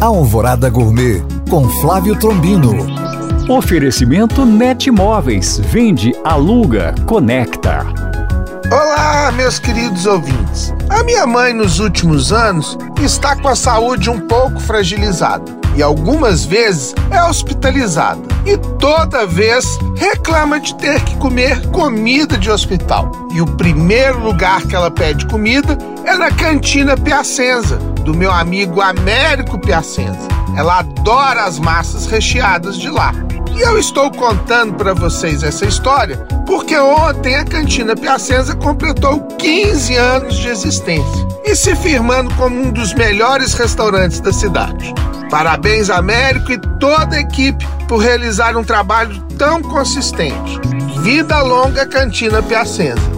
Alvorada Gourmet com Flávio Trombino. Oferecimento Net Móveis. Vende, aluga, conecta. Olá, meus queridos ouvintes. A minha mãe, nos últimos anos, está com a saúde um pouco fragilizada e algumas vezes é hospitalizada. E toda vez reclama de ter que comer comida de hospital. E o primeiro lugar que ela pede comida é na cantina Piacenza, do meu amigo Américo Piacenza. Ela adora as massas recheadas de lá. E eu estou contando para vocês essa história porque ontem a Cantina Piacenza completou 15 anos de existência e se firmando como um dos melhores restaurantes da cidade. Parabéns, Américo e toda a equipe por realizar um trabalho tão consistente. Vida longa Cantina Piacenza.